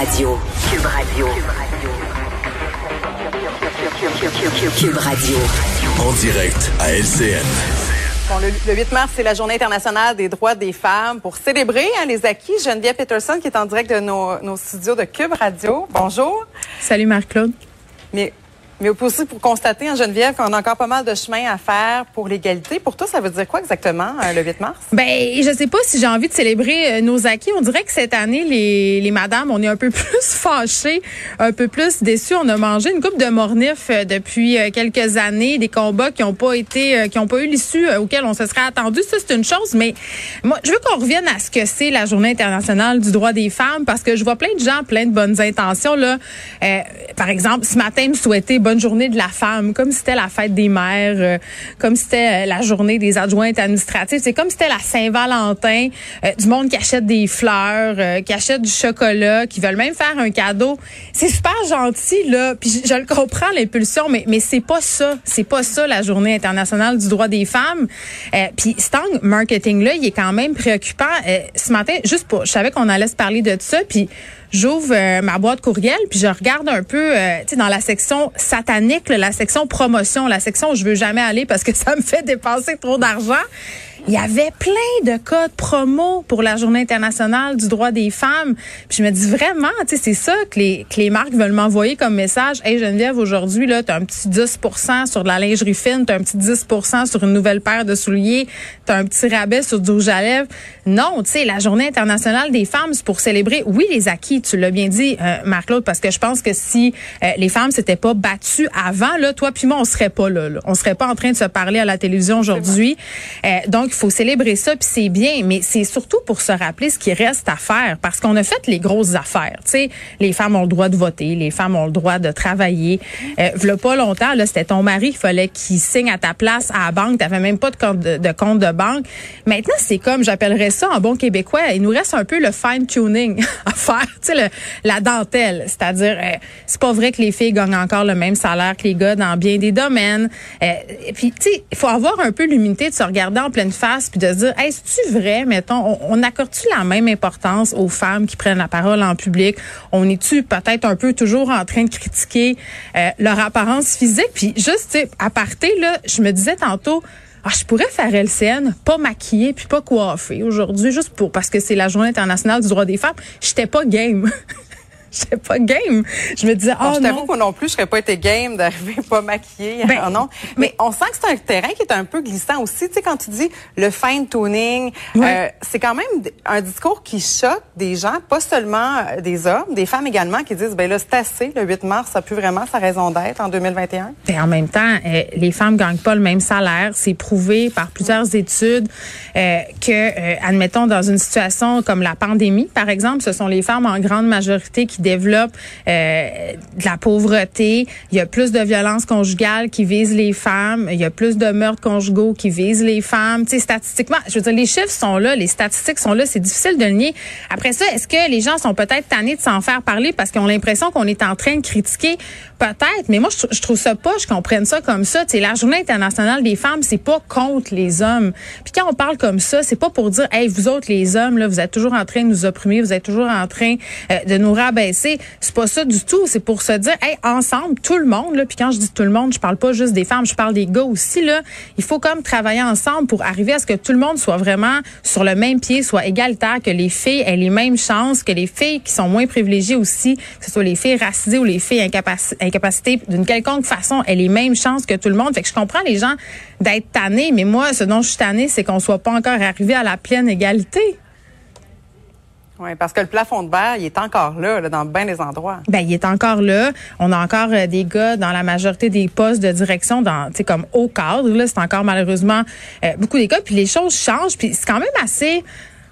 Cube Radio. Cube Radio. Cube Radio. En direct à LCN. Bon, le, le 8 mars, c'est la Journée internationale des droits des femmes. Pour célébrer hein, les acquis, Geneviève Peterson, qui est en direct de nos, nos studios de Cube Radio. Bonjour. Salut Marc-Claude. Mais, mais aussi pour constater, en Geneviève, qu'on a encore pas mal de chemin à faire pour l'égalité. Pour toi, ça veut dire quoi exactement, euh, le 8 mars? Ben, je sais pas si j'ai envie de célébrer euh, nos acquis. On dirait que cette année, les, les madames, on est un peu plus fâchées, un peu plus déçues. On a mangé une coupe de mornif euh, depuis euh, quelques années, des combats qui ont pas été, qui ont pas eu l'issue auquel on se serait attendu. Ça, c'est une chose. Mais moi, je veux qu'on revienne à ce que c'est la Journée internationale du droit des femmes parce que je vois plein de gens, plein de bonnes intentions là. Par exemple, ce matin, me souhaiter journée de la femme, comme c'était la fête des mères, euh, comme c'était euh, la journée des adjointes administratives. C'est comme c'était la Saint-Valentin, euh, du monde qui achète des fleurs, euh, qui achète du chocolat, qui veulent même faire un cadeau. C'est super gentil là, puis je, je le comprends l'impulsion, mais mais c'est pas ça, c'est pas ça la Journée internationale du droit des femmes. Puis cet angle marketing là, il est quand même préoccupant. Ce matin, juste pour, je savais qu'on allait se parler de ça, puis j'ouvre euh, ma boîte courriel puis je regarde un peu euh, dans la section satanique la section promotion la section où je veux jamais aller parce que ça me fait dépenser trop d'argent il y avait plein de codes promo pour la Journée internationale du droit des femmes. Puis je me dis vraiment, tu sais, c'est ça que les, que les marques veulent m'envoyer comme message. Hey Geneviève, aujourd'hui, là, t'as un petit 10% sur de la lingerie fine, t'as un petit 10% sur une nouvelle paire de souliers, t'as un petit rabais sur du rouge à lèvres. Non, tu sais, la Journée internationale des femmes, c'est pour célébrer, oui, les acquis, tu l'as bien dit, euh, Marc-Claude, parce que je pense que si euh, les femmes s'étaient pas battues avant, là, toi puis moi, on serait pas là, là. On serait pas en train de se parler à la télévision aujourd'hui. Euh, donc, il faut célébrer ça, puis c'est bien, mais c'est surtout pour se rappeler ce qui reste à faire, parce qu'on a fait les grosses affaires. Tu sais, les femmes ont le droit de voter, les femmes ont le droit de travailler. Euh, v'là pas longtemps, là, c'était ton mari, il fallait qu'il signe à ta place à la banque, t'avais même pas de compte de, de compte de banque. Maintenant, c'est comme, j'appellerais ça en bon québécois, il nous reste un peu le fine tuning à faire, tu sais, le- la dentelle, c'est-à-dire, euh, c'est pas vrai que les filles gagnent encore le même salaire que les gars dans bien des domaines. Euh, puis, tu sais, il faut avoir un peu l'humilité de se regarder en pleine face puis de dire, c'est-tu vrai, mettons, on, on accorde-tu la même importance aux femmes qui prennent la parole en public? On est-tu peut-être un peu toujours en train de critiquer euh, leur apparence physique? Puis juste, à parté, là, je me disais tantôt, ah, je pourrais faire LCN, pas maquillée puis pas coiffée aujourd'hui, juste pour parce que c'est la journée internationale du droit des femmes. J'étais pas game. J'étais pas game. Je me disais, oh je t'avoue que moi non plus, je serais pas été game d'arriver pas maquillée. Ben, non. Mais, on sent que c'est un terrain qui est un peu glissant aussi. Tu sais, quand tu dis le fine tuning, euh, c'est quand même un discours qui choque des gens, pas seulement euh, des hommes, des femmes également, qui disent, ben là, c'est assez. Le 8 mars, ça a plus vraiment sa raison d'être en 2021. Ben, en même temps, euh, les femmes gagnent pas le même salaire. C'est prouvé par plusieurs études euh, que, euh, admettons, dans une situation comme la pandémie, par exemple, ce sont les femmes en grande majorité qui développent euh, de la pauvreté. Il y a plus de violences conjugales qui visent les femmes. Il y a plus de meurtres conjugaux qui visent les femmes. Tu sais, statistiquement, je veux dire, les chiffres sont là, les statistiques sont là. C'est difficile de le nier. Après ça, est-ce que les gens sont peut-être tannés de s'en faire parler parce qu'ils ont l'impression qu'on est en train de critiquer? Peut-être, mais moi, je, je trouve ça pas, je comprenne ça comme ça. Tu sais, la Journée internationale des femmes, c'est pas contre les hommes. Puis quand on parle comme ça, c'est pas pour dire, hey, vous autres, les hommes, là, vous êtes toujours en train de nous opprimer, vous êtes toujours en train euh, de nous rabaisser. C'est pas ça du tout. C'est pour se dire, hey, ensemble, tout le monde, là, puis quand je dis tout le monde, je parle pas juste des femmes, je parle des gars aussi, là. Il faut comme travailler ensemble pour arriver à ce que tout le monde soit vraiment sur le même pied, soit égalitaire, que les filles aient les mêmes chances, que les filles qui sont moins privilégiées aussi, que ce soit les filles racisées ou les filles incapaci- incapacitées d'une quelconque façon, aient les mêmes chances que tout le monde. Fait que je comprends les gens d'être tannés, mais moi, ce dont je suis tannée, c'est qu'on soit pas encore arrivé à la pleine égalité. Oui, parce que le plafond de verre, il est encore là, dans bien des endroits. Ben, il est encore là. On a encore euh, des gars dans la majorité des postes de direction, dans, comme haut cadre. Là, c'est encore malheureusement euh, beaucoup des cas. Puis les choses changent. Puis c'est quand même assez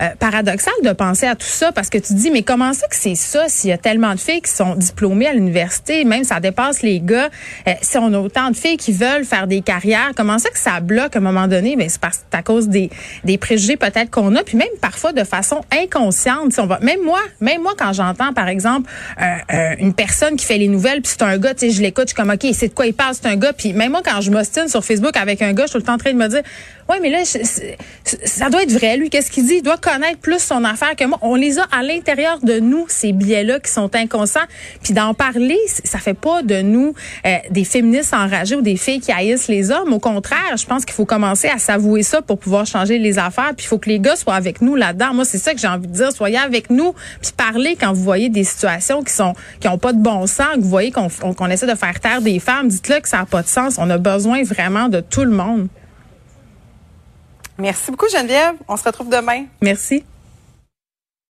euh, paradoxal de penser à tout ça parce que tu dis, mais comment ça que c'est ça s'il y a tellement de filles qui sont diplômées à l'université, même ça dépasse les gars, euh, si on a autant de filles qui veulent faire des carrières, comment ça que ça bloque à un moment donné? Ben, c'est parce à cause des, des préjugés peut-être qu'on a, puis même parfois de façon inconsciente. Si on va, même moi, même moi quand j'entends par exemple euh, une personne qui fait les nouvelles, puis c'est un gars, tu sais, je l'écoute, je suis comme ok, c'est de quoi il parle, c'est un gars, puis même moi quand je m'ostine sur Facebook avec un gars, je suis tout le temps en train de me dire, ouais, mais là, ça doit être vrai, lui, qu'est-ce qu'il dit? Connaître plus son affaire que moi. On les a à l'intérieur de nous, ces biais-là qui sont inconscients. Puis d'en parler, ça fait pas de nous euh, des féministes enragées ou des filles qui haïssent les hommes. Au contraire, je pense qu'il faut commencer à s'avouer ça pour pouvoir changer les affaires. Puis il faut que les gars soient avec nous là-dedans. Moi, c'est ça que j'ai envie de dire. Soyez avec nous, puis parlez quand vous voyez des situations qui sont qui ont pas de bon sens, que vous voyez qu'on essaie de faire taire des femmes. Dites-le que ça n'a pas de sens. On a besoin vraiment de tout le monde. Merci beaucoup, Geneviève. On se retrouve demain. Merci.